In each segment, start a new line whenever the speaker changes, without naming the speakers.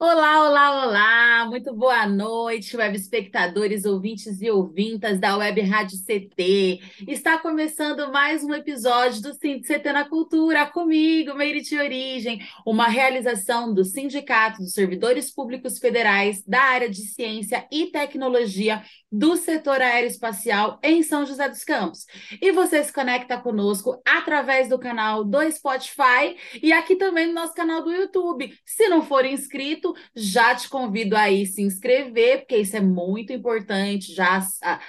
Olá, olá, olá! Muito boa noite, web espectadores, ouvintes e ouvintas da Web Rádio CT. Está começando mais um episódio do Sind CT na Cultura, comigo, Meire de Origem, uma realização do Sindicato dos Servidores Públicos Federais da área de Ciência e Tecnologia do setor aeroespacial em São José dos Campos. E você se conecta conosco através do canal do Spotify e aqui também no nosso canal do YouTube. Se não for inscrito, já te convido aí se inscrever, porque isso é muito importante. Já a,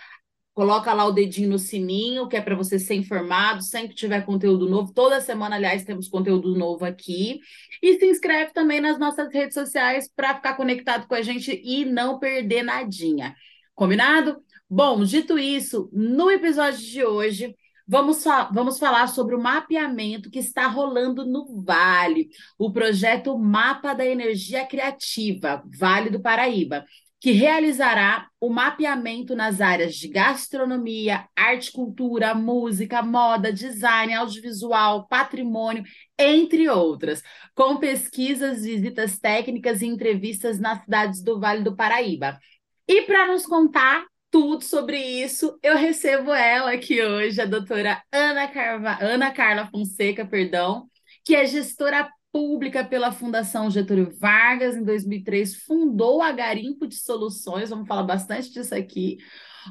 coloca lá o dedinho no sininho, que é para você ser informado sempre tiver conteúdo novo. Toda semana, aliás, temos conteúdo novo aqui. E se inscreve também nas nossas redes sociais para ficar conectado com a gente e não perder nadinha. Combinado? Bom, dito isso, no episódio de hoje, vamos, fa vamos falar sobre o mapeamento que está rolando no Vale, o projeto Mapa da Energia Criativa, Vale do Paraíba, que realizará o mapeamento nas áreas de gastronomia, arte, cultura, música, moda, design, audiovisual, patrimônio, entre outras, com pesquisas, visitas técnicas e entrevistas nas cidades do Vale do Paraíba. E para nos contar tudo sobre isso, eu recebo ela aqui hoje, a doutora Ana, Carva... Ana Carla Fonseca, perdão, que é gestora pública pela Fundação Getúlio Vargas, em 2003, fundou a Garimpo de Soluções, vamos falar bastante disso aqui,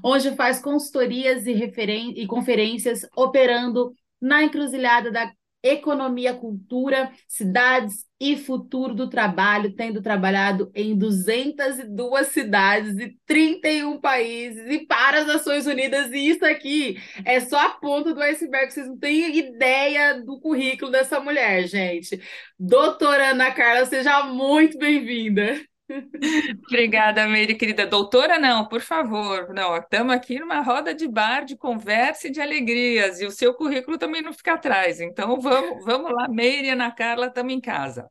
onde faz consultorias e, referen... e conferências operando na encruzilhada da economia, cultura, cidades e futuro do trabalho, tendo trabalhado em 202 cidades e 31 países e para as Nações Unidas. E isso aqui é só a ponta do iceberg, vocês não têm ideia do currículo dessa mulher, gente. Doutora Ana Carla, seja muito bem-vinda.
Obrigada, Meire, querida. Doutora, não, por favor. Não, estamos aqui numa roda de bar, de conversa e de alegrias, e o seu currículo também não fica atrás. Então, vamos, vamos lá, Meire e Ana Carla, estamos em casa.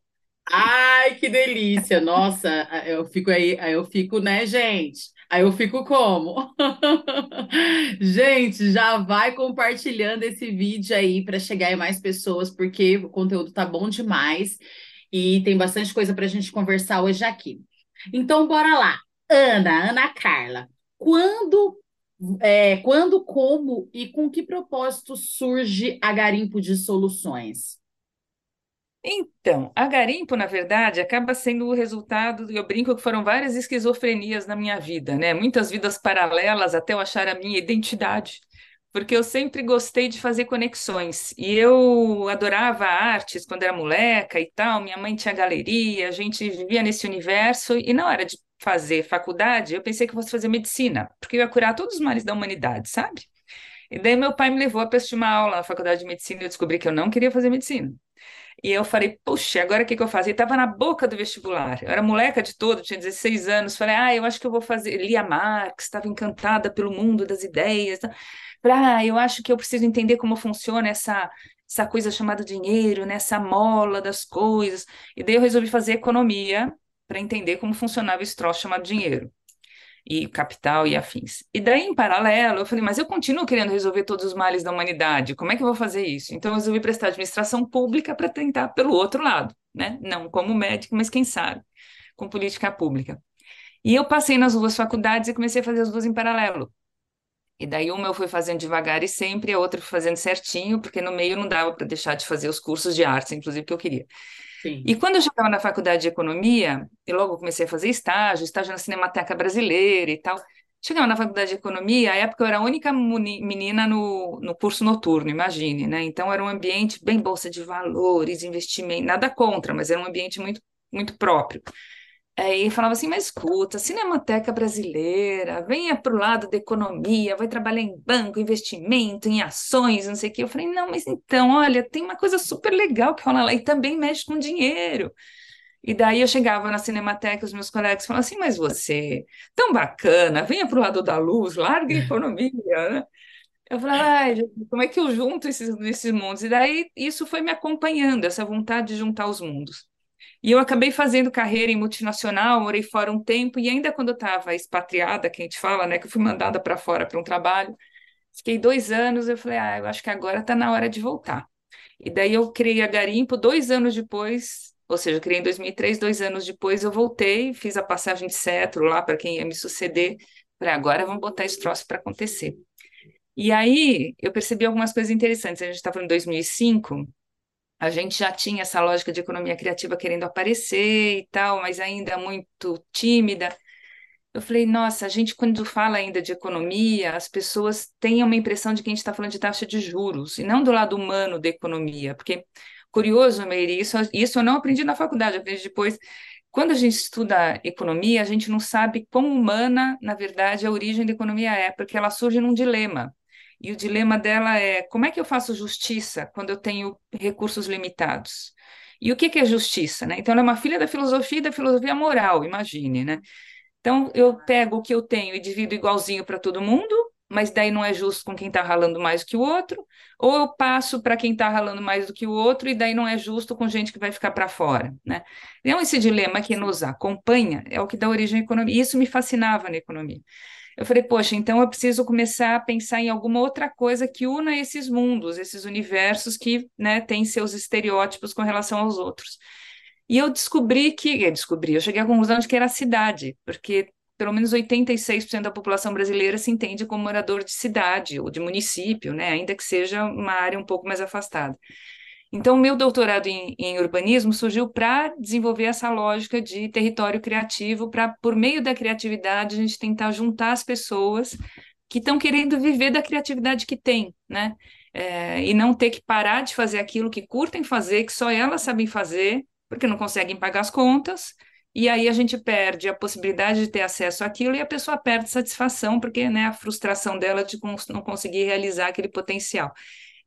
Ai, que delícia! Nossa, eu fico aí, eu fico, né, gente? Aí eu fico como? Gente, já vai compartilhando esse vídeo aí para chegar em mais pessoas, porque o conteúdo tá bom demais e tem bastante coisa para a gente conversar hoje aqui. Então, bora lá. Ana, Ana Carla, quando, é, quando, como e com que propósito surge a Garimpo de Soluções?
Então, a Garimpo, na verdade, acaba sendo o resultado, eu brinco que foram várias esquizofrenias na minha vida, né? Muitas vidas paralelas até eu achar a minha identidade porque eu sempre gostei de fazer conexões. E eu adorava artes quando era moleca e tal. Minha mãe tinha galeria, a gente vivia nesse universo. E na hora de fazer faculdade, eu pensei que fosse fazer medicina, porque eu ia curar todos os males da humanidade, sabe? E daí meu pai me levou para assistir uma aula na faculdade de medicina e eu descobri que eu não queria fazer medicina. E eu falei, puxa, agora o que, que eu faço? E estava na boca do vestibular. Eu era moleca de todo, tinha 16 anos. Falei, ah, eu acho que eu vou fazer. Lia Marx, estava encantada pelo mundo das ideias. Para, ah, eu acho que eu preciso entender como funciona essa, essa coisa chamada dinheiro, né? mola das coisas. E daí eu resolvi fazer economia para entender como funcionava esse troço chamado dinheiro e capital e afins. E daí, em paralelo, eu falei, mas eu continuo querendo resolver todos os males da humanidade, como é que eu vou fazer isso? Então, eu resolvi prestar administração pública para tentar pelo outro lado, né? Não como médico, mas quem sabe, com política pública. E eu passei nas duas faculdades e comecei a fazer as duas em paralelo. E daí uma eu fui fazendo devagar e sempre, a outra fui fazendo certinho, porque no meio não dava para deixar de fazer os cursos de artes, inclusive, que eu queria. E quando eu chegava na faculdade de economia, e logo comecei a fazer estágio, estágio na Cinemateca Brasileira e tal, chegava na faculdade de economia, a época eu era a única menina no, no curso noturno, imagine, né? Então era um ambiente bem bolsa de valores, investimento, nada contra, mas era um ambiente muito, muito próprio. Aí falava assim, mas escuta, Cinemateca Brasileira, venha para o lado da economia, vai trabalhar em banco, investimento, em ações, não sei o quê. Eu falei, não, mas então, olha, tem uma coisa super legal que rola lá e também mexe com dinheiro. E daí eu chegava na Cinemateca, os meus colegas falavam assim, mas você, tão bacana, venha para o lado da luz, larga a economia, né? Eu falava, ai, como é que eu junto esses, esses mundos? E daí isso foi me acompanhando, essa vontade de juntar os mundos. E eu acabei fazendo carreira em multinacional, morei fora um tempo, e ainda quando eu estava expatriada, que a gente fala, né, que eu fui mandada para fora para um trabalho, fiquei dois anos, eu falei, ah, eu acho que agora está na hora de voltar. E daí eu criei a Garimpo, dois anos depois, ou seja, eu criei em 2003, dois anos depois eu voltei, fiz a passagem de cetro lá para quem ia me suceder, falei, agora vamos botar esse troço para acontecer. E aí eu percebi algumas coisas interessantes. A gente estava em 2005, a gente já tinha essa lógica de economia criativa querendo aparecer e tal, mas ainda muito tímida. Eu falei, nossa, a gente quando fala ainda de economia, as pessoas têm uma impressão de que a gente está falando de taxa de juros, e não do lado humano da economia, porque, curioso, Meire, isso, isso eu não aprendi na faculdade, aprendi depois. Quando a gente estuda economia, a gente não sabe quão humana, na verdade, a origem da economia é, porque ela surge num dilema. E o dilema dela é como é que eu faço justiça quando eu tenho recursos limitados? E o que, que é justiça? Né? Então, ela é uma filha da filosofia e da filosofia moral, imagine. Né? Então, eu pego o que eu tenho e divido igualzinho para todo mundo, mas daí não é justo com quem está ralando mais do que o outro, ou eu passo para quem está ralando mais do que o outro, e daí não é justo com gente que vai ficar para fora. Né? Então, esse dilema que nos acompanha é o que dá origem à economia, e isso me fascinava na economia. Eu falei, poxa, então eu preciso começar a pensar em alguma outra coisa que una esses mundos, esses universos que né, têm seus estereótipos com relação aos outros. E eu descobri que, eu descobri, eu cheguei à conclusão de que era a cidade, porque pelo menos 86% da população brasileira se entende como morador de cidade ou de município, né, ainda que seja uma área um pouco mais afastada. Então, meu doutorado em, em urbanismo surgiu para desenvolver essa lógica de território criativo, para, por meio da criatividade, a gente tentar juntar as pessoas que estão querendo viver da criatividade que tem, né? É, e não ter que parar de fazer aquilo que curtem fazer, que só elas sabem fazer, porque não conseguem pagar as contas, e aí a gente perde a possibilidade de ter acesso àquilo e a pessoa perde satisfação, porque né, a frustração dela de não conseguir realizar aquele potencial.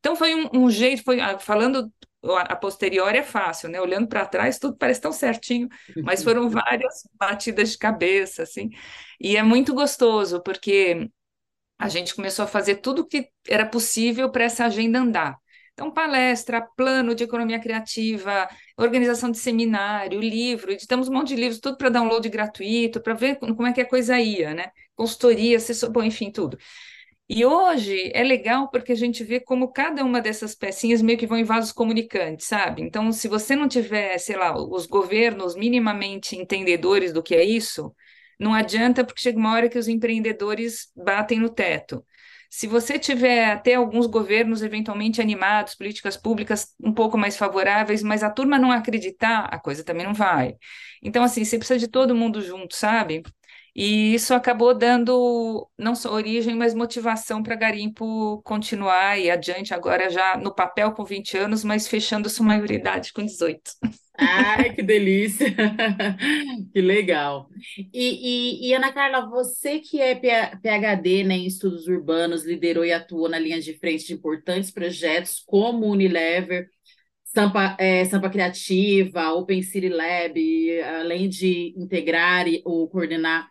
Então foi um, um jeito, foi ah, falando a posteriori é fácil, né? Olhando para trás, tudo parece tão certinho, mas foram várias batidas de cabeça, assim. E é muito gostoso, porque a gente começou a fazer tudo o que era possível para essa agenda andar. Então, palestra, plano de economia criativa, organização de seminário, livro, editamos um monte de livros, tudo para download gratuito, para ver como é que a coisa ia, né? Consultoria, assessor, bom, enfim, tudo. E hoje é legal porque a gente vê como cada uma dessas pecinhas meio que vão em vasos comunicantes, sabe? Então, se você não tiver, sei lá, os governos minimamente entendedores do que é isso, não adianta porque chega uma hora que os empreendedores batem no teto. Se você tiver até alguns governos eventualmente animados, políticas públicas um pouco mais favoráveis, mas a turma não acreditar, a coisa também não vai. Então, assim, você precisa de todo mundo junto, sabe? E isso acabou dando não só origem, mas motivação para Garimpo continuar e adiante, agora já no papel com 20 anos, mas fechando sua maioridade com 18.
Ai, que delícia! Que legal. E, e, e, Ana Carla, você que é PhD né, em estudos urbanos, liderou e atuou na linha de frente de importantes projetos como Unilever, Sampa, é, Sampa Criativa, Open City Lab, além de integrar ou coordenar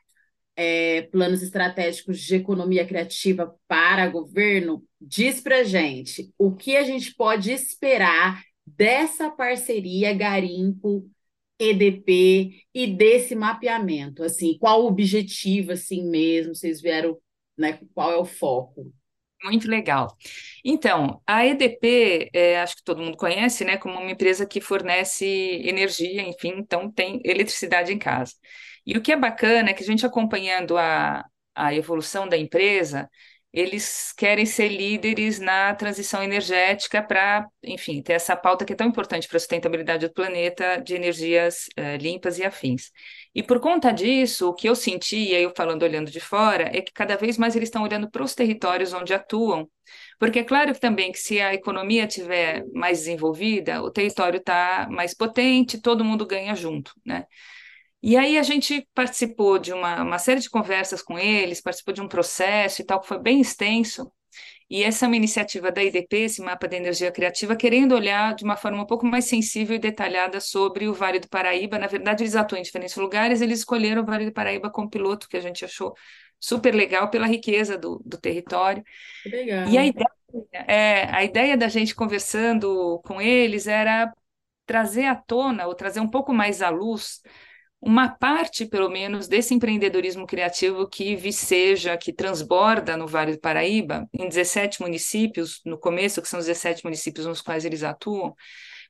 é, planos estratégicos de economia criativa para governo, diz para gente o que a gente pode esperar dessa parceria Garimpo EDP e desse mapeamento, assim, qual o objetivo, assim mesmo, vocês vieram, né, qual é o foco?
Muito legal. Então, a EDP, é, acho que todo mundo conhece, né, como uma empresa que fornece energia, enfim, então tem eletricidade em casa. E o que é bacana é que a gente acompanhando a, a evolução da empresa, eles querem ser líderes na transição energética para, enfim, ter essa pauta que é tão importante para a sustentabilidade do planeta de energias eh, limpas e afins. E por conta disso, o que eu senti, e aí eu falando olhando de fora, é que cada vez mais eles estão olhando para os territórios onde atuam, porque é claro que também que se a economia tiver mais desenvolvida, o território está mais potente, todo mundo ganha junto, né? E aí a gente participou de uma, uma série de conversas com eles, participou de um processo e tal, que foi bem extenso, E essa é uma iniciativa da IDP, esse mapa da energia criativa, querendo olhar de uma forma um pouco mais sensível e detalhada sobre o Vale do Paraíba. Na verdade, eles atuam em diferentes lugares, eles escolheram o Vale do Paraíba como piloto, que a gente achou super legal pela riqueza do, do território.
Legal.
E a ideia, é, a ideia da gente conversando com eles era trazer à tona, ou trazer um pouco mais à luz, uma parte, pelo menos, desse empreendedorismo criativo que viceja, que transborda no Vale do Paraíba, em 17 municípios, no começo, que são os 17 municípios nos quais eles atuam,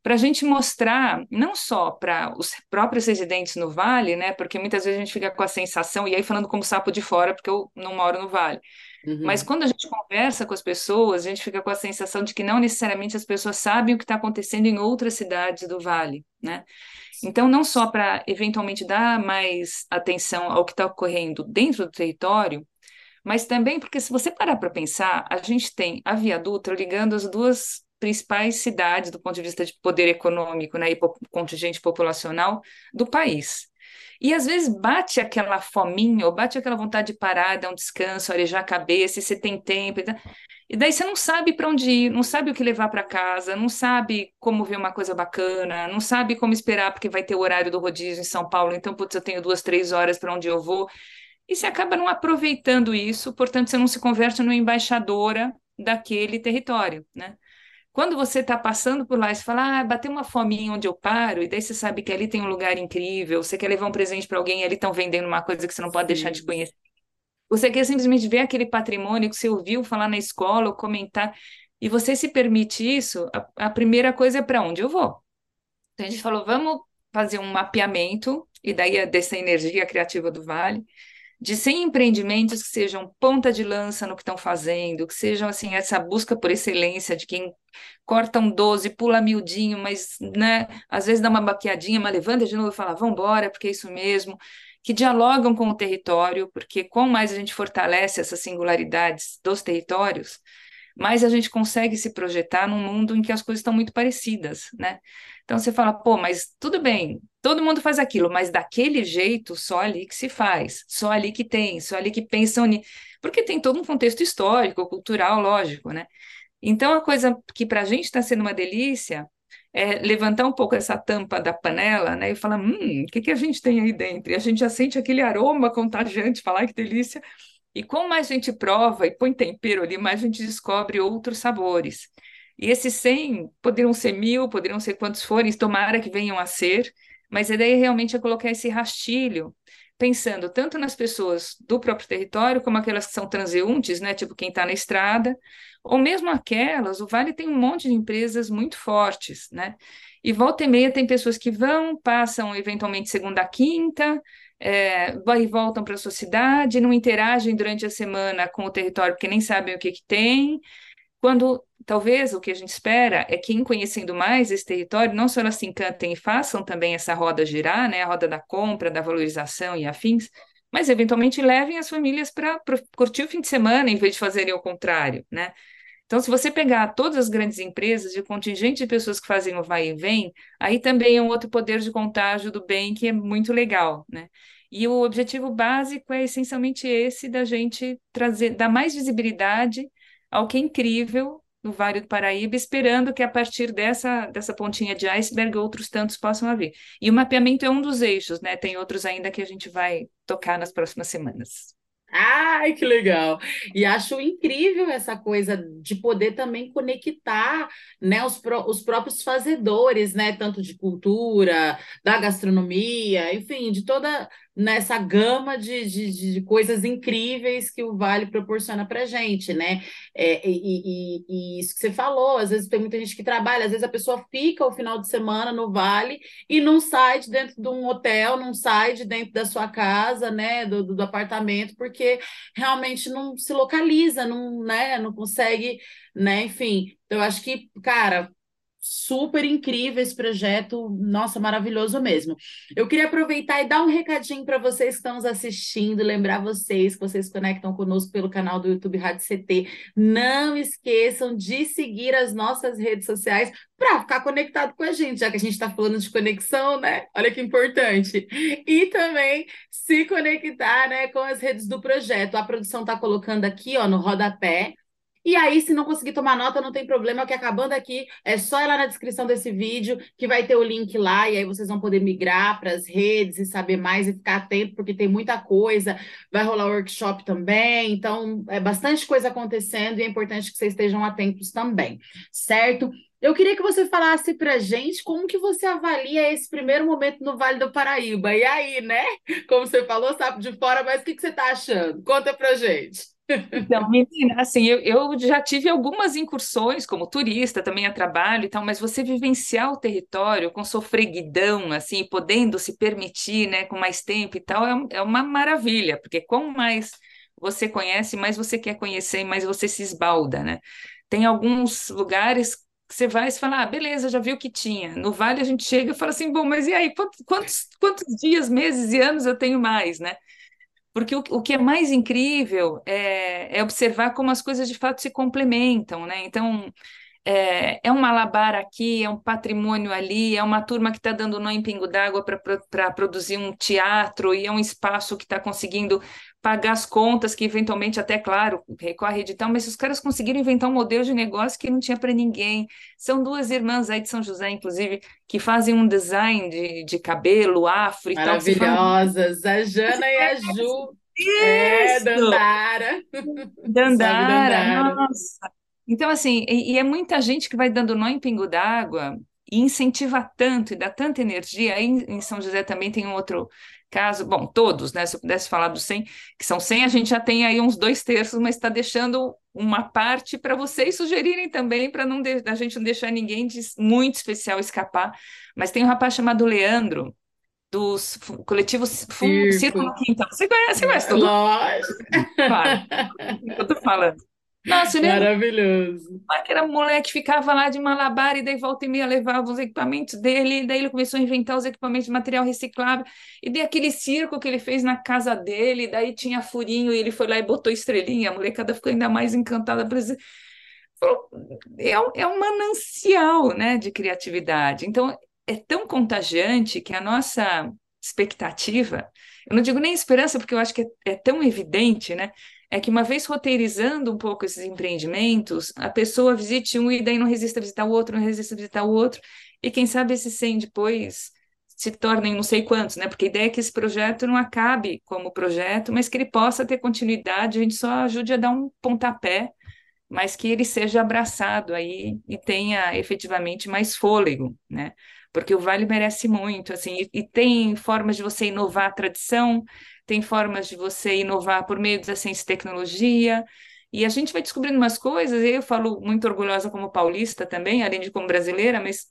para a gente mostrar, não só para os próprios residentes no Vale, né, porque muitas vezes a gente fica com a sensação, e aí falando como sapo de fora, porque eu não moro no Vale, uhum. mas quando a gente conversa com as pessoas, a gente fica com a sensação de que não necessariamente as pessoas sabem o que está acontecendo em outras cidades do Vale, né? Então, não só para eventualmente dar mais atenção ao que está ocorrendo dentro do território, mas também porque, se você parar para pensar, a gente tem a Via Dutra ligando as duas principais cidades do ponto de vista de poder econômico né, e contingente populacional do país. E às vezes bate aquela fominha, ou bate aquela vontade de parar, dar um descanso, arejar a cabeça, e você tem tempo. E daí você não sabe para onde ir, não sabe o que levar para casa, não sabe como ver uma coisa bacana, não sabe como esperar, porque vai ter o horário do rodízio em São Paulo, então, putz, eu tenho duas, três horas para onde eu vou. E você acaba não aproveitando isso, portanto, você não se converte numa embaixadora daquele território, né? Quando você está passando por lá e você fala, ah, bateu uma fominha onde eu paro, e daí você sabe que ali tem um lugar incrível, você quer levar um presente para alguém e ali estão vendendo uma coisa que você não pode Sim. deixar de conhecer você quer simplesmente ver aquele patrimônio que você ouviu falar na escola ou comentar, e você se permite isso, a, a primeira coisa é para onde eu vou. Então a gente falou, vamos fazer um mapeamento, e daí é dessa energia criativa do Vale, de 100 empreendimentos que sejam ponta de lança no que estão fazendo, que sejam assim essa busca por excelência de quem corta um 12, pula miudinho, mas né, às vezes dá uma baqueadinha, mas levanta de novo e fala, vamos embora, porque é isso mesmo que dialogam com o território, porque quanto mais a gente fortalece essas singularidades dos territórios, mais a gente consegue se projetar num mundo em que as coisas estão muito parecidas, né? Então você fala, pô, mas tudo bem, todo mundo faz aquilo, mas daquele jeito, só ali que se faz, só ali que tem, só ali que pensam nisso, porque tem todo um contexto histórico, cultural, lógico, né? Então a coisa que para a gente está sendo uma delícia é, levantar um pouco essa tampa da panela, né, e falar, hum, o que, que a gente tem aí dentro? E a gente já sente aquele aroma contagiante, falar que delícia. E quanto mais a gente prova e põe tempero ali, mais a gente descobre outros sabores. E esses 100 poderiam ser mil, poderiam ser quantos forem, tomara que venham a ser, mas a ideia realmente é colocar esse rastilho, pensando tanto nas pessoas do próprio território, como aquelas que são transeuntes, né, tipo quem está na estrada, ou mesmo aquelas, o Vale tem um monte de empresas muito fortes, né? E volta e meia tem pessoas que vão, passam eventualmente segunda a quinta, é, e voltam para a sua cidade, não interagem durante a semana com o território porque nem sabem o que, que tem. Quando talvez o que a gente espera é que, em conhecendo mais esse território, não só elas se encantem e façam também essa roda girar, né, a roda da compra, da valorização e afins, mas eventualmente levem as famílias para curtir o fim de semana em vez de fazerem o contrário, né? Então, se você pegar todas as grandes empresas e o contingente de pessoas que fazem o vai e vem, aí também é um outro poder de contágio do bem que é muito legal, né? E o objetivo básico é essencialmente esse da gente trazer, dar mais visibilidade ao que é incrível no Vale do Paraíba, esperando que a partir dessa, dessa pontinha de iceberg outros tantos possam haver. E o mapeamento é um dos eixos, né? Tem outros ainda que a gente vai tocar nas próximas semanas.
Ai, que legal! E acho incrível essa coisa de poder também conectar né, os, os próprios fazedores, né, tanto de cultura, da gastronomia, enfim, de toda nessa gama de, de, de, coisas incríveis que o Vale proporciona para gente, né? É, e, e, e, isso que você falou, às vezes tem muita gente que trabalha, às vezes a pessoa fica o final de semana no Vale e não sai de dentro de um hotel, não sai de dentro da sua casa, né? Do, do, do apartamento, porque realmente não se localiza, não, né? Não consegue, né? Enfim, então eu acho que, cara, super incrível esse projeto, nossa, maravilhoso mesmo. Eu queria aproveitar e dar um recadinho para vocês que estão nos assistindo, lembrar vocês que vocês conectam conosco pelo canal do YouTube Rádio CT. Não esqueçam de seguir as nossas redes sociais para ficar conectado com a gente, já que a gente está falando de conexão, né? Olha que importante. E também se conectar, né, com as redes do projeto. A produção está colocando aqui, ó, no rodapé E aí, se não conseguir tomar nota, não tem problema, que acabando aqui, é só ir lá na descrição desse vídeo, que vai ter o link lá, e aí vocês vão poder migrar para as redes e saber mais e ficar atento, porque tem muita coisa. Vai rolar workshop também, então é bastante coisa acontecendo e é importante que vocês estejam atentos também, certo? Eu queria que você falasse para gente como que você avalia esse primeiro momento no Vale do Paraíba. E aí, né? Como você falou, sabe de fora, mas o que, que você está achando? Conta para gente.
Então, menina, assim, eu, eu já tive algumas incursões como turista, também a trabalho e tal, mas você vivenciar o território com sofreguidão, assim, podendo se permitir, né, com mais tempo e tal, é, é uma maravilha, porque quanto mais você conhece, mais você quer conhecer, mais você se esbalda, né? Tem alguns lugares que você vai e fala, ah, beleza, já viu o que tinha. No Vale a gente chega e fala assim, bom, mas e aí, quantos, quantos, quantos dias, meses e anos eu tenho mais, né? Porque o, o que é mais incrível é, é observar como as coisas de fato se complementam, né? Então, é, é um malabar aqui, é um patrimônio ali, é uma turma que está dando nó em pingo d'água para produzir um teatro, e é um espaço que está conseguindo pagar as contas, que eventualmente, até claro, recorre edital, mas os caras conseguiram inventar um modelo de negócio que não tinha para ninguém. São duas irmãs aí de São José, inclusive, que fazem um design de, de cabelo, afro e
tal. Maravilhosas, a Jana e a Ju.
Isso! É,
Dandara.
Dandara, Dandara. nossa. Então, assim, e, e, é muita gente que vai dando nó em pingo d'água e incentiva tanto e dá tanta energia. Aí em São José também tem um outro caso, bom, todos, né? Se eu pudesse falar dos 100, que são 100, a gente já tem aí uns dois terços, mas está deixando uma parte para vocês sugerirem também, para não a gente não deixar ninguém de muito especial escapar. Mas tem um rapaz chamado Leandro, dos coletivos Círculo Quintal. Você conhece, mas tudo?
Lógico.
Claro, eu tô falando. Nossa,
né? Maravilhoso.
Aquele moleque ficava lá de malabar e daí volta e meia levava os equipamentos dele, e daí ele começou a inventar os equipamentos de material reciclável, e daí aquele circo que ele fez na casa dele, daí tinha furinho, e ele foi lá e botou estrelinha, a molecada ficou ainda mais encantada. É, é um manancial né, de criatividade. Então, é tão contagiante que a nossa expectativa, eu não digo nem esperança, porque eu acho que é, é tão evidente, né? É que uma vez roteirizando um pouco esses empreendimentos, a pessoa visite um e daí não resista a visitar o outro, não resista a visitar o outro, e quem sabe esses 100 depois se tornem não sei quantos, né? Porque a ideia é que esse projeto não acabe como projeto, mas que ele possa ter continuidade, a gente só ajude a dar um pontapé, mas que ele seja abraçado aí e tenha efetivamente mais fôlego, né? Porque o Vale merece muito, assim, e, e tem formas de você inovar a tradição, tem formas de você inovar por meio da ciência e tecnologia, e a gente vai descobrindo umas coisas, e eu falo muito orgulhosa como paulista também, além de como brasileira, mas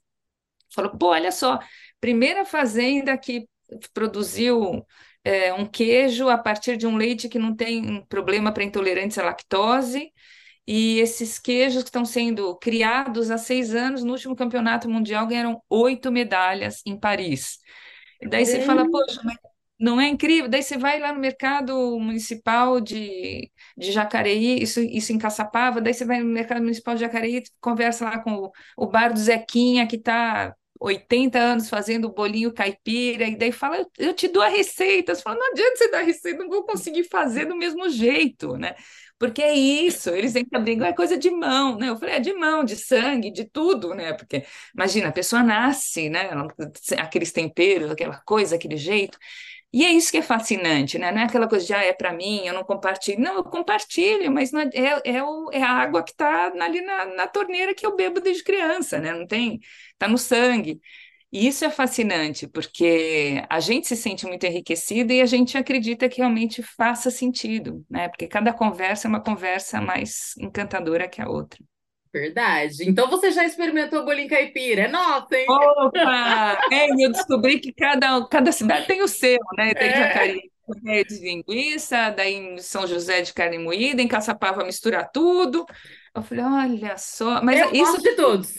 falo, pô, olha só, primeira fazenda que produziu é, um queijo a partir de um leite que não tem problema para intolerantes à lactose, e esses queijos que estão sendo criados há seis anos, no último campeonato mundial, ganharam oito medalhas em Paris. E daí você fala, poxa, mas não é incrível? Daí você vai lá no mercado municipal de, de Jacareí, isso, isso em Caçapava, daí você vai no mercado municipal de Jacareí, conversa lá com o, o bar do Zequinha, que está 80 anos fazendo bolinho caipira, e daí fala, eu, te dou a receita. Você fala, não adianta você dar a receita, não vou conseguir fazer do mesmo jeito, né? Porque é isso, eles entram brincam, é coisa de mão, né? Eu falei, é de mão, de sangue, de tudo, né? Porque, imagina, a pessoa nasce, né? Aqueles temperos, aquela coisa, aquele jeito, e é isso que é fascinante, né? Não é aquela coisa de, ah, é para mim, eu não compartilho. Não, eu compartilho, mas não é, é, é, o, é a água que está ali na, na, torneira que eu bebo desde criança, né? Não tem, está no sangue. E isso é fascinante, porque a gente se sente muito enriquecido e a gente acredita que realmente faça sentido, né? Porque cada conversa é uma conversa mais encantadora que a outra.
Verdade. Então você já experimentou bolinho caipira? É nossa, hein?
Opa! É, eu descobri que cada, cada cidade tem o seu, né? Tem é. Jacareí de linguiça, daí em São José de carne moída, em Caçapava mistura tudo. Eu falei, olha só, mas
eu isso de todos.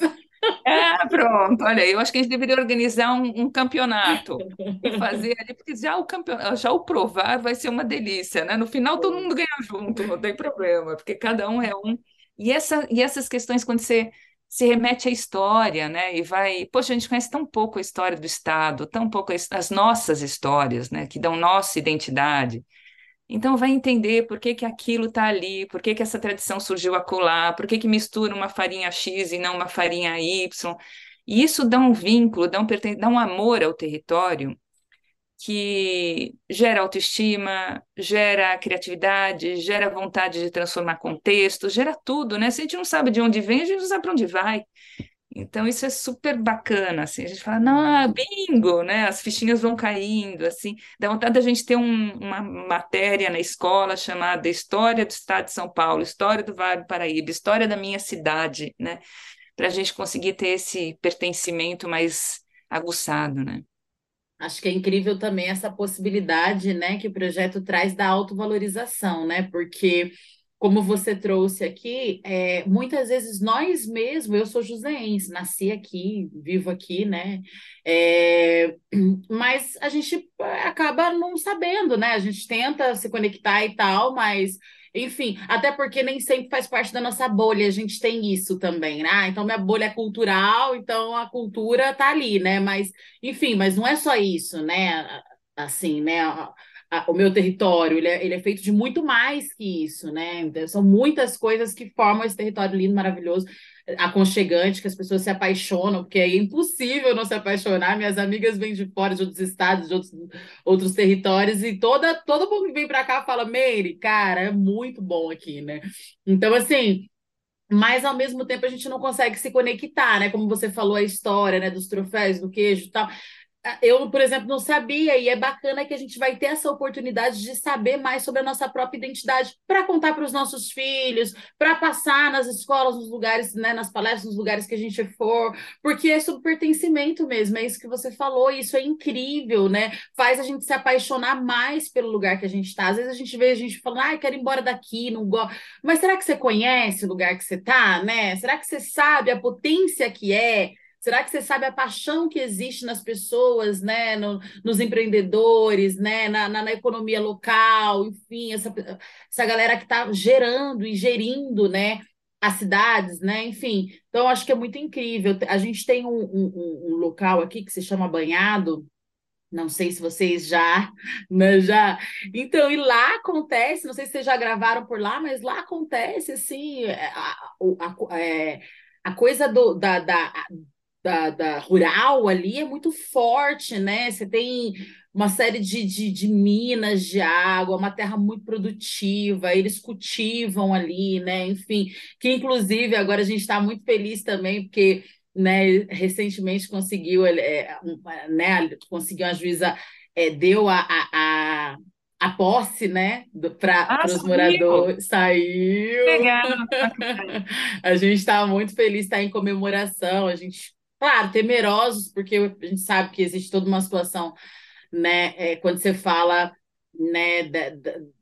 É, pronto, olha, eu acho que a gente deveria organizar um, um campeonato e fazer ali, porque já o campeonato, já o provar vai ser uma delícia, né? No final todo mundo ganha junto, não tem problema, porque cada um é um e, essa, e essas questões, quando você se remete à história, né? E vai, poxa, a gente conhece tão pouco a história do Estado, tão pouco as, as nossas histórias, né? Que dão nossa identidade. Então vai entender por que que aquilo está ali, por que que essa tradição surgiu acolá, por que que mistura uma farinha X e não uma farinha Y. E isso dá um vínculo, dá um, dá um amor ao território que gera autoestima, gera criatividade, gera vontade de transformar contexto, gera tudo, né? Se a gente não sabe de onde vem, a gente não sabe para onde vai. Então isso é super bacana, assim, a gente fala, não, bingo, né? As fichinhas vão caindo, assim, dá vontade da gente ter um, uma matéria na escola chamada História do Estado de São Paulo, História do Vale do Paraíba, História da minha cidade, né? Para a gente conseguir ter esse pertencimento mais aguçado, né?
Acho que é incrível também essa possibilidade, né, que o projeto traz da autovalorização, né? Porque, como você trouxe aqui, é, muitas vezes nós mesmos, eu sou joseense, nasci aqui, vivo aqui, né? É, mas a gente acaba não sabendo, né? A gente tenta se conectar e tal, mas enfim, até porque nem sempre faz parte da nossa bolha, a gente tem isso também, né? Ah, então minha bolha é cultural, então a cultura tá ali, né? Mas, enfim, mas não é só isso, né? Assim, né? o meu território, ele é, ele é, feito de muito mais que isso, né? Então, são muitas coisas que formam esse território lindo, maravilhoso aconchegante, que as pessoas se apaixonam, porque é impossível não se apaixonar. Minhas amigas vêm de fora, de outros estados, de outros, outros territórios, e toda, todo mundo que vem para cá fala: Meire, cara, é muito bom aqui, né? Então, assim. Mas ao mesmo tempo a gente não consegue se conectar, né? Como você falou a história, né, dos troféus, do queijo e tal. Eu, por exemplo, não sabia, e é bacana que a gente vai ter essa oportunidade de saber mais sobre a nossa própria identidade para contar para os nossos filhos, para passar nas escolas, nos lugares, né, nas palestras, nos lugares que a gente for, porque é sobre pertencimento mesmo, é isso que você falou, e isso é incrível, né? Faz a gente se apaixonar mais pelo lugar que a gente está. Às vezes a gente vê a gente falando, ai, ah, quero ir embora daqui, não gosto. Mas será que você conhece o lugar que você está, né? Será que você sabe a potência que é? Será que você sabe a paixão que existe nas pessoas, né, no, nos empreendedores, né, na, na, na, economia local, enfim, essa, essa galera que está gerando e gerindo, né, as cidades, né, enfim. Então, acho que é muito incrível. A gente tem um, um, um local aqui que se chama Banhado, não sei se vocês já, né, já. Então, e lá acontece, não sei se vocês já gravaram por lá, mas lá acontece assim, é, a, a, a, é, a coisa do, da, da, da, da rural ali é muito forte, né? Você tem uma série de, de, de, minas de água, uma terra muito produtiva, eles cultivam ali, né? Enfim, que inclusive agora a gente está muito feliz também, porque né, recentemente conseguiu, é, né, conseguiu a juíza é, deu a, a, a a posse, né, para ah, os moradores. Saiu!
Legal!
a gente está muito feliz, está em comemoração, a gente Claro, temerosos, porque a gente sabe que existe toda uma situação, né, é, quando você fala, né, de,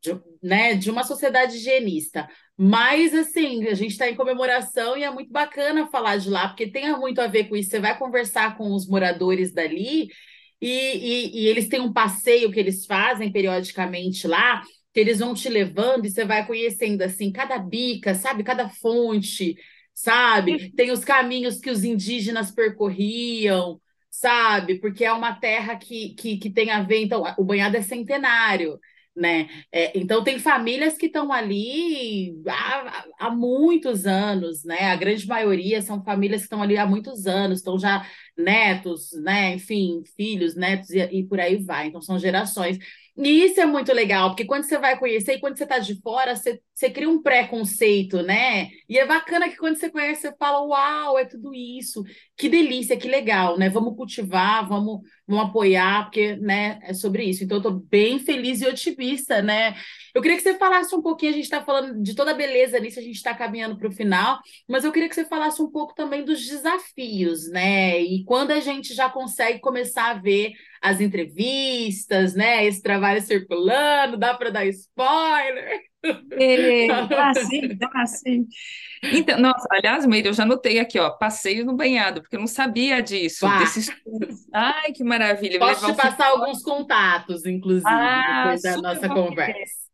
de, né, de uma sociedade higienista. Mas, assim, a gente está em comemoração e é muito bacana falar de lá, porque tem muito a ver com isso. Você vai conversar com os moradores dali e, e, e eles têm um passeio que eles fazem periodicamente lá, que eles vão te levando e você vai conhecendo, assim, cada bica, sabe, cada fonte, sabe? Tem os caminhos que os indígenas percorriam, sabe? Porque é uma terra que, que, que tem a ver. Então, o banhado é centenário. Né? É, então tem famílias que estão ali há, há, muitos anos, né? A grande maioria são famílias que estão ali há muitos anos, estão já netos, né? Enfim, filhos, netos e, e por aí vai. Então são gerações. E isso é muito legal, porque quando você vai conhecer e quando você está de fora, você, você cria um preconceito, né? E é bacana que quando você conhece, você fala: Uau, é tudo isso, que delícia, que legal, né? Vamos cultivar, vamos, vamos apoiar, porque né, é sobre isso. Então, eu estou bem feliz e otimista, né? Eu queria que você falasse um pouquinho, a gente está falando de toda a beleza nisso, a gente está caminhando para o final, mas eu queria que você falasse um pouco também dos desafios, né? E quando a gente já consegue começar a ver as entrevistas, né? Esse trabalho circulando, dá para dar spoiler?
É, dá sim, dá sim. Então, nossa, aliás, Meire, eu já notei aqui, ó, passeio no banhado, porque eu não sabia disso, Vá. desses Ai, que maravilha.
Posso te passar alguns contatos, inclusive, ah, depois da nossa conversa.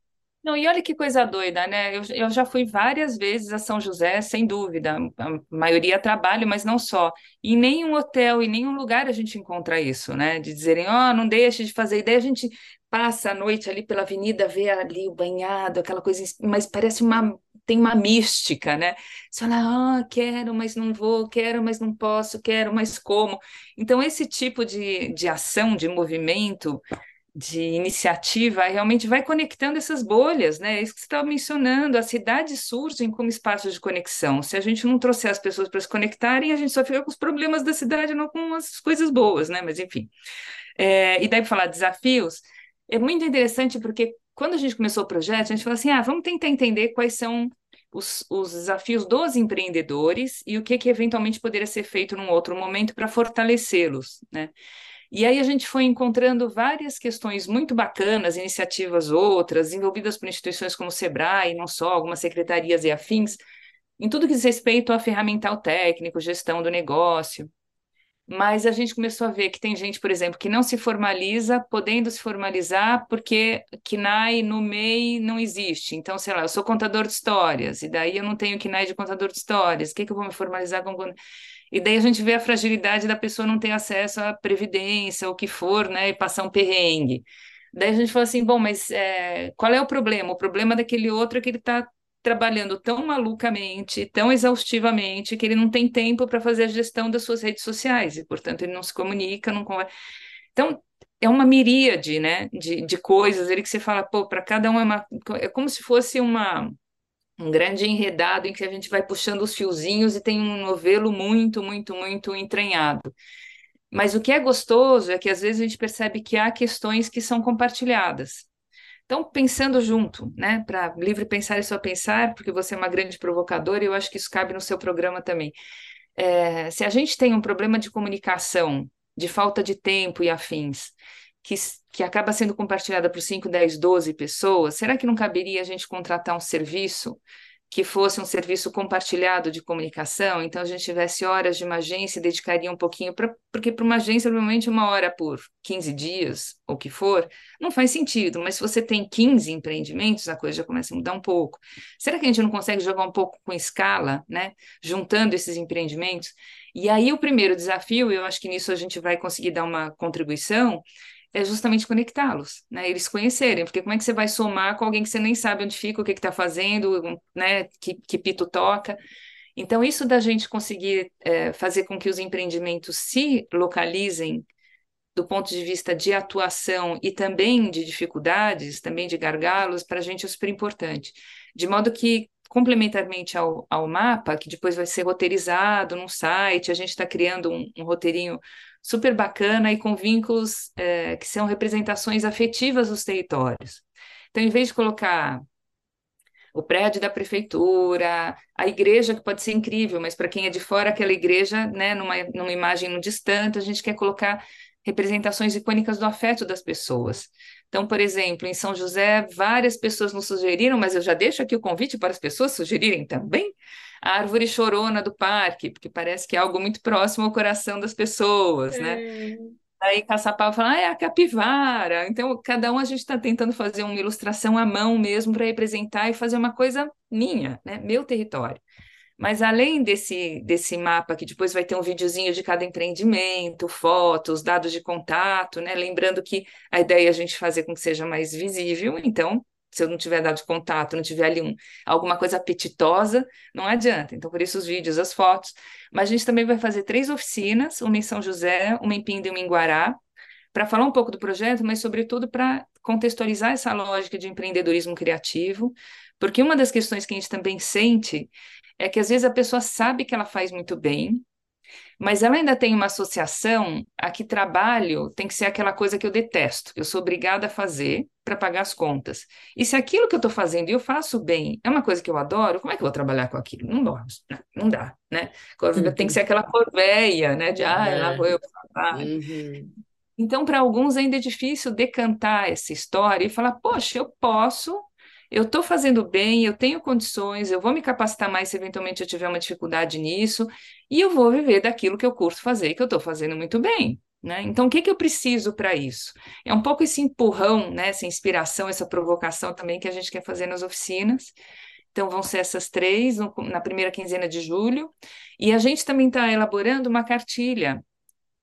Não, e olha que coisa doida, né? Eu, eu já fui várias vezes a São José, sem dúvida. A maioria trabalho, mas não só. Em nenhum hotel, em nenhum lugar a gente encontra isso, né? De dizerem, ó, oh, não deixe de fazer. E daí a gente passa a noite ali pela avenida, vê ali o banhado, aquela coisa, mas parece uma. Tem uma mística, né? Você fala, ah, quero, mas não vou, quero, mas não posso, quero, mas como. Então, esse tipo de, de ação, de movimento, de iniciativa realmente vai conectando essas bolhas, né? É isso que você estava mencionando, as cidades surgem como espaços de conexão. Se a gente não trouxer as pessoas para se conectarem, a gente só fica com os problemas da cidade, não com as coisas boas, né? Mas enfim. É, e daí para falar desafios, é muito interessante porque quando a gente começou o projeto, a gente falou assim: ah, vamos tentar entender quais são os, os desafios dos empreendedores e o que, que eventualmente poderia ser feito num outro momento para fortalecê-los, né? E aí a gente foi encontrando várias questões muito bacanas, iniciativas outras, envolvidas por instituições como o SEBRAE, não só, algumas secretarias e afins, em tudo que diz respeito a ferramental técnico, gestão do negócio. Mas a gente começou a ver que tem gente, por exemplo, que não se formaliza, podendo se formalizar porque KNAI no MEI não existe. Então, sei lá, eu sou contador de histórias, e daí eu não tenho KNAI de contador de histórias, o que, que eu vou me formalizar com e daí a gente vê a fragilidade da pessoa não ter acesso à previdência, ou o que for, né, e passar um perrengue. Daí a gente fala assim, bom, mas é, qual é o problema? O problema daquele outro é que ele está trabalhando tão malucamente, tão exaustivamente, que ele não tem tempo para fazer a gestão das suas redes sociais, e, portanto, ele não se comunica, não conversa. Então, é uma miríade, né, de, de coisas ele que você fala, pô, para cada um é uma... É como se fosse uma um grande enredado em que a gente vai puxando os fiozinhos e tem um novelo muito, muito, muito entranhado. Mas o que é gostoso é que às vezes a gente percebe que há questões que são compartilhadas. Então, pensando junto, né, para livre pensar e só pensar, porque você é uma grande provocadora e eu acho que isso cabe no seu programa também. É, se a gente tem um problema de comunicação, de falta de tempo e afins, que, que acaba sendo compartilhada por 5, 10, 12 pessoas, será que não caberia a gente contratar um serviço que fosse um serviço compartilhado de comunicação, então a gente tivesse horas de uma agência e dedicaria um pouquinho para porque para uma agência normalmente uma hora por 15 dias ou que for, não faz sentido, mas se você tem 15 empreendimentos, a coisa já começa a mudar um pouco. Será que a gente não consegue jogar um pouco com escala, né, juntando esses empreendimentos? E aí o primeiro desafio, eu acho que nisso a gente vai conseguir dar uma contribuição, é justamente conectá-los, né? Eles conhecerem, porque como é que você vai somar com alguém que você nem sabe onde fica, o que está fazendo, né? Que, que pito toca. Então, isso da gente conseguir é, fazer com que os empreendimentos se localizem do ponto de vista de atuação e também de dificuldades, também de gargalos, para a gente é super importante. De modo que, complementarmente ao, ao mapa, que depois vai ser roteirizado num site, a gente está criando um, um roteirinho super bacana e com vínculos é, que são representações afetivas dos territórios. Então, em vez de colocar o prédio da prefeitura, a igreja, que pode ser incrível, mas para quem é de fora, aquela igreja, né, numa, numa imagem no distante, a gente quer colocar representações icônicas do afeto das pessoas. Então, por exemplo, em São José, várias pessoas nos sugeriram, mas eu já deixo aqui o convite para as pessoas sugerirem também, a árvore chorona do parque, porque parece que é algo muito próximo ao coração das pessoas, né? É. Aí Caçapava fala, ah, é a capivara. Então, cada um a gente está tentando fazer uma ilustração à mão mesmo para representar e fazer uma coisa minha, né? Meu território. Mas além desse, desse mapa, que depois vai ter um videozinho de cada empreendimento, fotos, dados de contato, né? Lembrando que a ideia é a gente fazer com que seja mais visível, então se eu não tiver dado de contato, não tiver ali um, alguma coisa apetitosa, não adianta. Então, por isso os vídeos, as fotos. Mas a gente também vai fazer três oficinas, uma em São José, uma em Pinda e uma em Guará, para falar um pouco do projeto, mas sobretudo para contextualizar essa lógica de empreendedorismo criativo, porque uma das questões que a gente também sente é que às vezes a pessoa sabe que ela faz muito bem, mas ela ainda tem uma associação a que trabalho tem que ser aquela coisa que eu detesto, que eu sou obrigada a fazer para pagar as contas. E se aquilo que eu estou fazendo e eu faço bem é uma coisa que eu adoro, como é que eu vou trabalhar com aquilo? Não dá, não dá, né? Tem que ser aquela corveia, né? De, ah, lá vou eu Uhum. Então, para alguns ainda é difícil decantar essa história e falar, poxa, eu posso eu estou fazendo bem, eu tenho condições, eu vou me capacitar mais se eventualmente eu tiver uma dificuldade nisso, e eu vou viver daquilo que eu curso fazer, que eu estou fazendo muito bem. Né? Então, o que, que eu preciso para isso? É um pouco esse empurrão, né? essa inspiração, essa provocação também que a gente quer fazer nas oficinas. Então, vão ser essas três na primeira quinzena de julho. E a gente também está elaborando uma cartilha,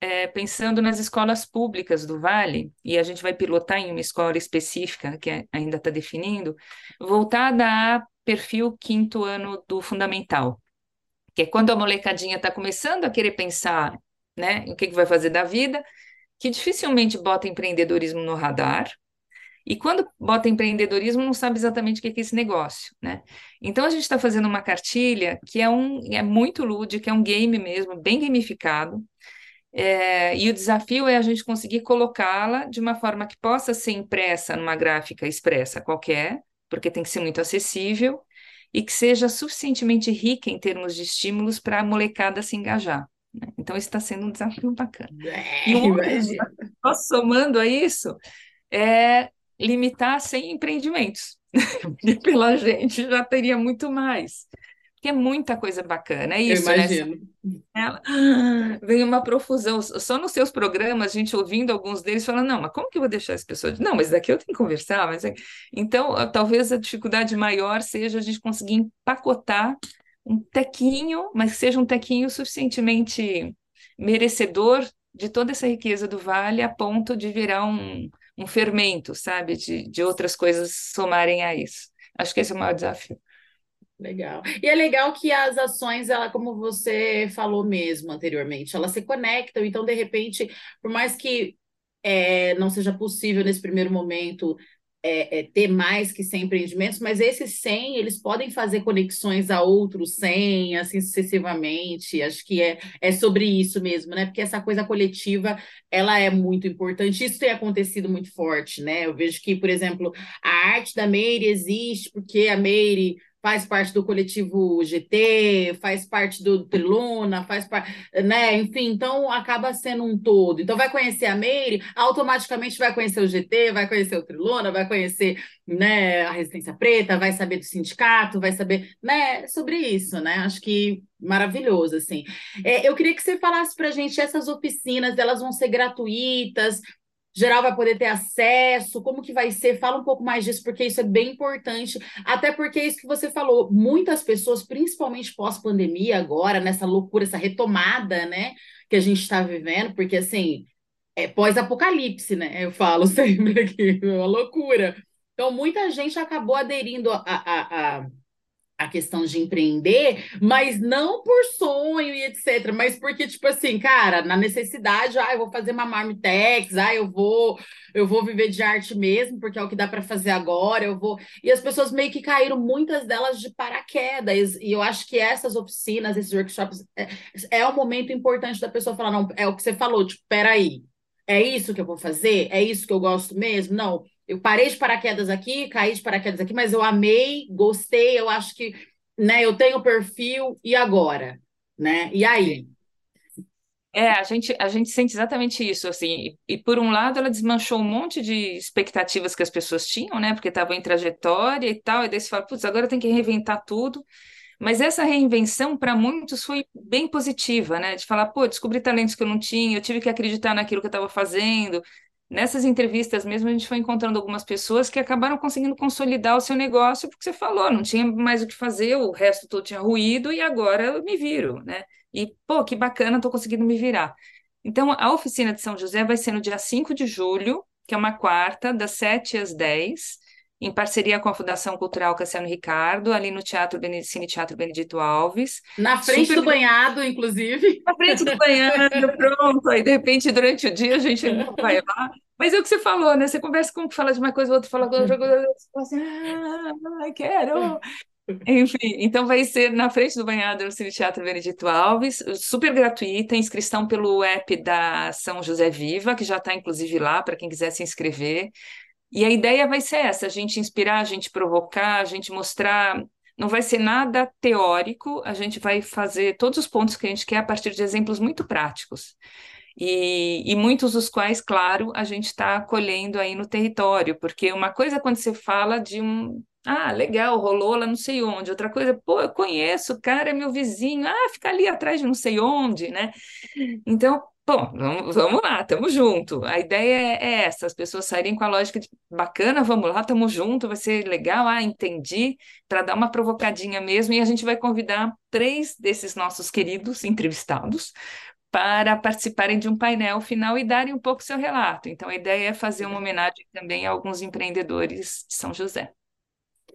é, pensando nas escolas públicas do Vale, e a gente vai pilotar em uma escola específica, que é, ainda está definindo, voltada a perfil quinto ano do fundamental. Que é quando a molecadinha está começando a querer pensar né, o que, que vai fazer da vida, que dificilmente bota empreendedorismo no radar, e quando bota empreendedorismo, não sabe exatamente o que é esse negócio, né? Então a gente está fazendo uma cartilha que é um é muito lúdica, é um game mesmo, bem gamificado. É, e o desafio é a gente conseguir colocá-la de uma forma que possa ser impressa numa gráfica expressa qualquer, porque tem que ser muito acessível, e que seja suficientemente rica em termos de estímulos para a molecada se engajar. Né? Então, isso está sendo um desafio bacana.
É, e um outro,
somando a isso, é limitar 100 empreendimentos. pela gente já teria muito mais. Porque é muita coisa bacana, é isso,
Eu imagino.
Né? Vem uma profusão. Só nos seus programas, a gente ouvindo alguns deles, falando, não, mas como que eu vou deixar as pessoas? Não, mas daqui eu tenho que conversar. Mas... É então, talvez a dificuldade maior seja a gente conseguir empacotar um tequinho, mas que seja um tequinho suficientemente merecedor de toda essa riqueza do vale a ponto de virar um, um fermento, sabe? De, de outras coisas somarem a isso. Acho que esse é o maior desafio.
Legal. E é legal que as ações, ela, como você falou mesmo anteriormente, elas se conectam. Então, de repente, por mais que é, não seja possível nesse primeiro momento é, é, ter mais que 100 empreendimentos, mas esses 100, eles podem fazer conexões a outros 100, assim sucessivamente, acho que é, é sobre isso mesmo, né, porque essa coisa coletiva, ela é muito importante, isso tem acontecido muito forte, né, eu vejo que, por exemplo, a arte da Meire existe porque a Meire faz parte do coletivo GT, faz parte do Triluna, faz parte, né? Enfim, então acaba sendo um todo. Então vai conhecer a Meire, automaticamente vai conhecer o GT, vai conhecer o Triluna, vai conhecer, né, a Resistência Preta, vai saber do sindicato, vai saber, né, sobre isso, né? Acho que maravilhoso, assim. É, eu queria que você falasse para a gente essas oficinas, elas vão ser gratuitas, geral vai poder ter acesso, como que vai ser? Fala um pouco mais disso, porque isso é bem importante, até porque é isso que você falou, muitas pessoas, principalmente pós-pandemia agora, nessa loucura, essa retomada, né, que a gente está vivendo, porque assim, é pós-apocalipse, né, eu falo sempre aqui, é uma loucura. Então, muita gente acabou aderindo a, a, a a questão de empreender, mas não por sonho e etc, mas porque tipo assim, cara, na necessidade, ah, eu vou fazer uma marmitex, ah, eu vou, eu vou viver de arte mesmo, porque é o que dá para fazer agora, eu vou. E as pessoas meio que caíram muitas delas de paraquedas, e eu acho que essas oficinas, esses workshops é, é um momento importante da pessoa falar, não, é o que você falou, tipo, peraí, é isso que eu vou fazer? É isso que eu gosto mesmo? Não, eu parei de paraquedas aqui, caí de paraquedas aqui, mas eu amei, gostei, eu acho que, né, eu tenho perfil, e agora? Né? E aí?
É, a gente, a gente sente exatamente isso, assim, e, e, por um lado ela desmanchou um monte de expectativas que as pessoas tinham, né, porque estavam em trajetória e tal, e daí você fala, putz, agora tem que reinventar tudo, mas essa reinvenção para muitos foi bem positiva, né, de falar, pô, descobri talentos que eu não tinha, eu tive que acreditar naquilo que eu estava fazendo, nessas entrevistas mesmo, a gente foi encontrando algumas pessoas que acabaram conseguindo consolidar o seu negócio, porque você falou, não tinha mais o que fazer, o resto todo tinha ruído e agora eu me viro, né? E, pô, que bacana, estou conseguindo me virar. Então, a oficina de São José vai ser no dia 5 de julho, que é uma quarta, das 7 às 10, em parceria com a Fundação Cultural Cassiano Ricardo, ali no Teatro Cine Teatro Benedito Alves.
Na frente Super... do banhado, inclusive.
Na frente do banhado, pronto. Aí, de repente, durante o dia, a gente vai lá. Mas é o que você falou, né? Você conversa com um que fala de uma coisa, o outro fala de outra coisa, você fala assim, ah, quero. Enfim, então vai ser na frente do banhado no Cine Teatro Benedito Alves, super gratuita, inscrição pelo app da São José Viva, que já está inclusive lá para quem quiser se inscrever. E a ideia vai ser essa: a gente inspirar, a gente provocar, a gente mostrar. Não vai ser nada teórico, a gente vai fazer todos os pontos que a gente quer a partir de exemplos muito práticos. E, e muitos dos quais, claro, a gente está acolhendo aí no território, porque uma coisa é quando você fala de um. Ah, legal, rolou lá não sei onde. Outra coisa, pô, eu conheço, o cara é meu vizinho. Ah, fica ali atrás de não sei onde, né? Então, Bom, vamos, vamos lá, estamos junto. A ideia é, é essa, as pessoas saírem com a lógica de bacana, vamos lá, estamos junto, vai ser legal, ah, entendi, para dar uma provocadinha mesmo, e a gente vai convidar três desses nossos queridos entrevistados para participarem de um painel final e darem um pouco seu relato. Então, a ideia é fazer uma homenagem também a alguns empreendedores de São José.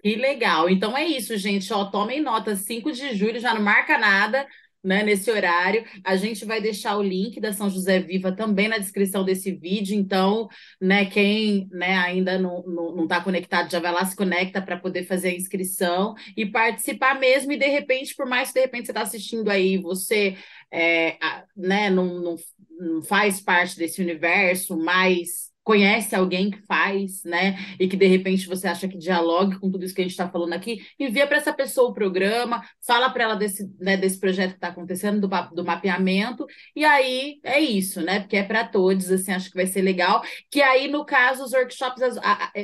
Que legal. Então é isso, gente. Ó, tomem nota, 5 de julho, já não marca nada né, nesse horário. A gente vai deixar o link da São José Viva também na descrição desse vídeo. Então, né, quem né, ainda não está não, não tá conectado, já vai lá, se conecta para poder fazer a inscrição e participar mesmo. E de repente, por mais que de repente você está assistindo aí, você é, né, não, não, não faz parte desse universo, mas conhece alguém que faz, né? E que de repente você acha que dialogue com tudo isso que a gente está falando aqui, envia para essa pessoa o programa, fala para ela desse, né, desse projeto que está acontecendo, do, do mapeamento, e aí é isso, né? Porque é para todos, assim, acho que vai ser legal. Que aí, no caso, os workshops,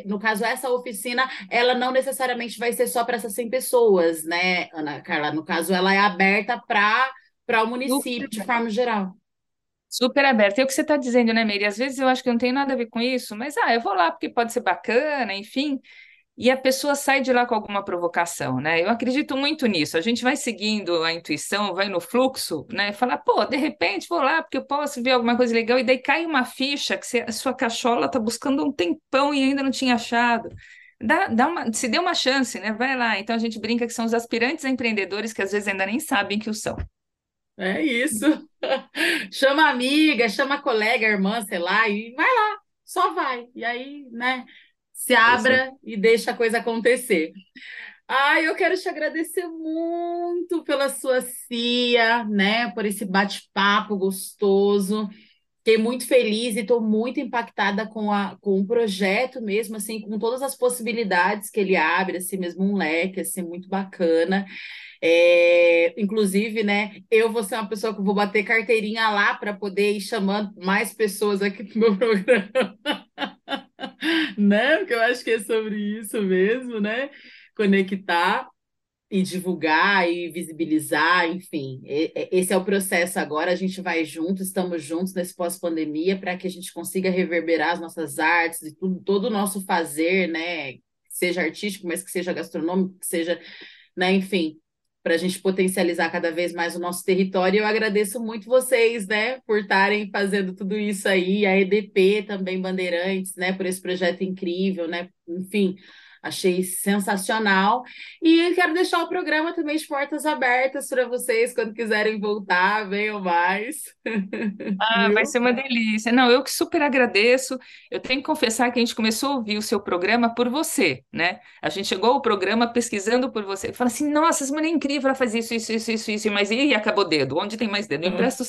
no caso, essa oficina, ela não necessariamente vai ser só para essas 100 pessoas, né, Ana Carla? No caso, ela é aberta para o município, de forma geral.
Super aberta. E o que você está dizendo, né, Meire? Às vezes eu acho que não tem nada a ver com isso, mas ah, eu vou lá porque pode ser bacana, enfim. E a pessoa sai de lá com alguma provocação, né? Eu acredito muito nisso. A gente vai seguindo a intuição, vai no fluxo, né? Falar, pô, de repente vou lá porque eu posso ver alguma coisa legal, e daí cai uma ficha que você, a sua cachola está buscando um tempão e ainda não tinha achado. Dá, dá uma, se dê uma chance, né? Vai lá. Então a gente brinca que são os aspirantes a empreendedores que às vezes ainda nem sabem que o são.
É isso. chama amiga, chama colega, irmã, sei lá, e vai lá, só vai. E aí, né, se abra e deixa a coisa acontecer. Ai, eu quero te agradecer muito pela sua CIA, né, por esse bate-papo gostoso. Fiquei muito feliz e estou muito impactada com, a, com o projeto mesmo, assim, com todas as possibilidades que ele abre, assim, mesmo um leque, assim, muito bacana. É, inclusive, né, eu vou ser uma pessoa que vou bater carteirinha lá para poder ir chamando mais pessoas aqui para o meu programa. né? Porque eu acho que é sobre isso mesmo, né? Conectar e divulgar e visibilizar, enfim. Esse é o processo agora, a gente vai junto, estamos juntos nesse pós-pandemia para que a gente consiga reverberar as nossas artes e tudo, todo o nosso fazer, né? Seja artístico, mas que seja gastronômico, que seja, né, enfim, para a gente potencializar cada vez mais o nosso território. Eu agradeço muito vocês, né, por estarem fazendo tudo isso aí, a EDP também, Bandeirantes, né, por esse projeto incrível, né, enfim, Achei sensacional. E quero deixar o programa também de portas abertas para vocês, quando quiserem voltar, venham mais.
Ah, vai ser uma delícia. Não, eu que super agradeço. Eu tenho que confessar que a gente começou a ouvir o seu programa por você, né? A gente chegou ao programa pesquisando por você. Fala assim, nossa, essa mulher é incrível, ela faz isso, isso, isso, isso, isso, mas e acabou o dedo? Onde tem mais dedo? Eu empresto o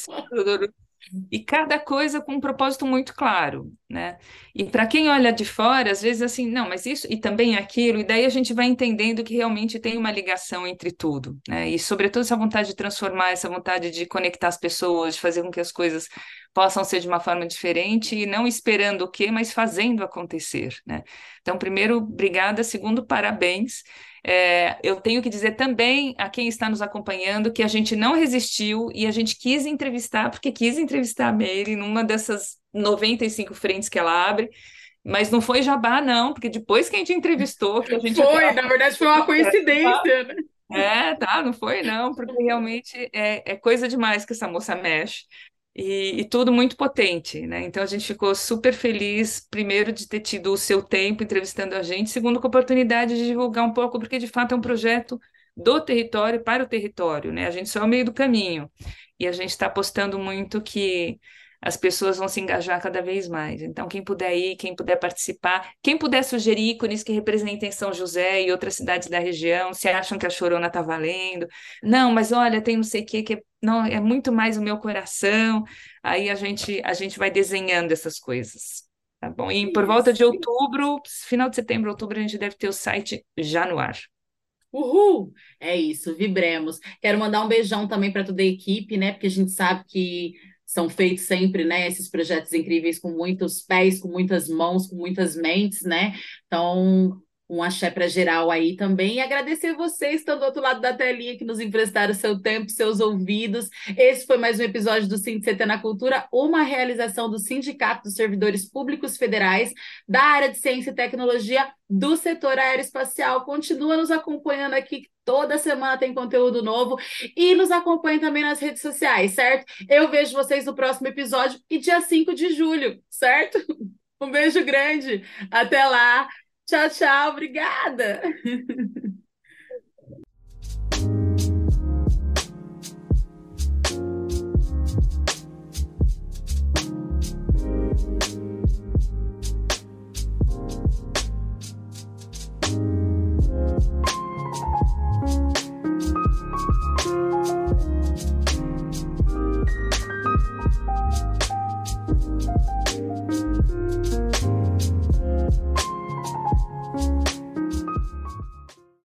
e cada coisa com um propósito muito claro, né? E para quem olha de fora, às vezes assim, não, mas isso e também aquilo, e daí a gente vai entendendo que realmente tem uma ligação entre tudo, né? E sobretudo essa vontade de transformar, essa vontade de conectar as pessoas, de fazer com que as coisas possam ser de uma forma diferente e não esperando o quê, mas fazendo acontecer, né? Então, primeiro, obrigada, segundo, parabéns. É, eu tenho que dizer também a quem está nos acompanhando que a gente não resistiu e a gente quis entrevistar, porque quis entrevistar a Meire numa dessas 95 frentes que ela abre. Mas não foi jabá, não, porque depois que a gente entrevistou, que a gente.
Foi, na verdade, foi uma coincidência, né?
É, tá, não foi, não, porque realmente é, é coisa demais que essa moça mexe e, e, tudo muito potente, né? Então a gente ficou super feliz, primeiro, de ter tido o seu tempo entrevistando a gente, segundo, com a oportunidade de divulgar um pouco, porque de fato é um projeto do território para o território, né? A gente só é o meio do caminho e a gente está apostando muito que as pessoas vão se engajar cada vez mais. Então, quem puder ir, quem puder participar, quem puder sugerir ícones que representem São José e outras cidades da região, se acham que a Chorona está valendo. Não, mas olha, tem não sei o que, que é, não, é muito mais o meu coração. Aí a gente, a gente vai desenhando essas coisas. Tá bom? E por volta de outubro, final de setembro, outubro, a gente deve ter o site já no ar.
Uhul! É isso, vibremos. Quero mandar um beijão também para toda a equipe, né? Porque a gente sabe que são feitos sempre, né, esses projetos incríveis com muitos pés, com muitas mãos, com muitas mentes, né? Então, um axé para geral aí também. E agradecer vocês que estão do outro lado da telinha que nos emprestaram seu tempo, seus ouvidos. Esse foi mais um episódio do CT na Cultura, uma realização do Sindicato dos Servidores Públicos Federais da área de Ciência e Tecnologia do setor aeroespacial. Continua nos acompanhando aqui, toda semana tem conteúdo novo e nos acompanhe também nas redes sociais, certo? Eu vejo vocês no próximo episódio e dia 5 de julho, certo? Um beijo grande. Até lá. Tchau, tchau. Obrigada.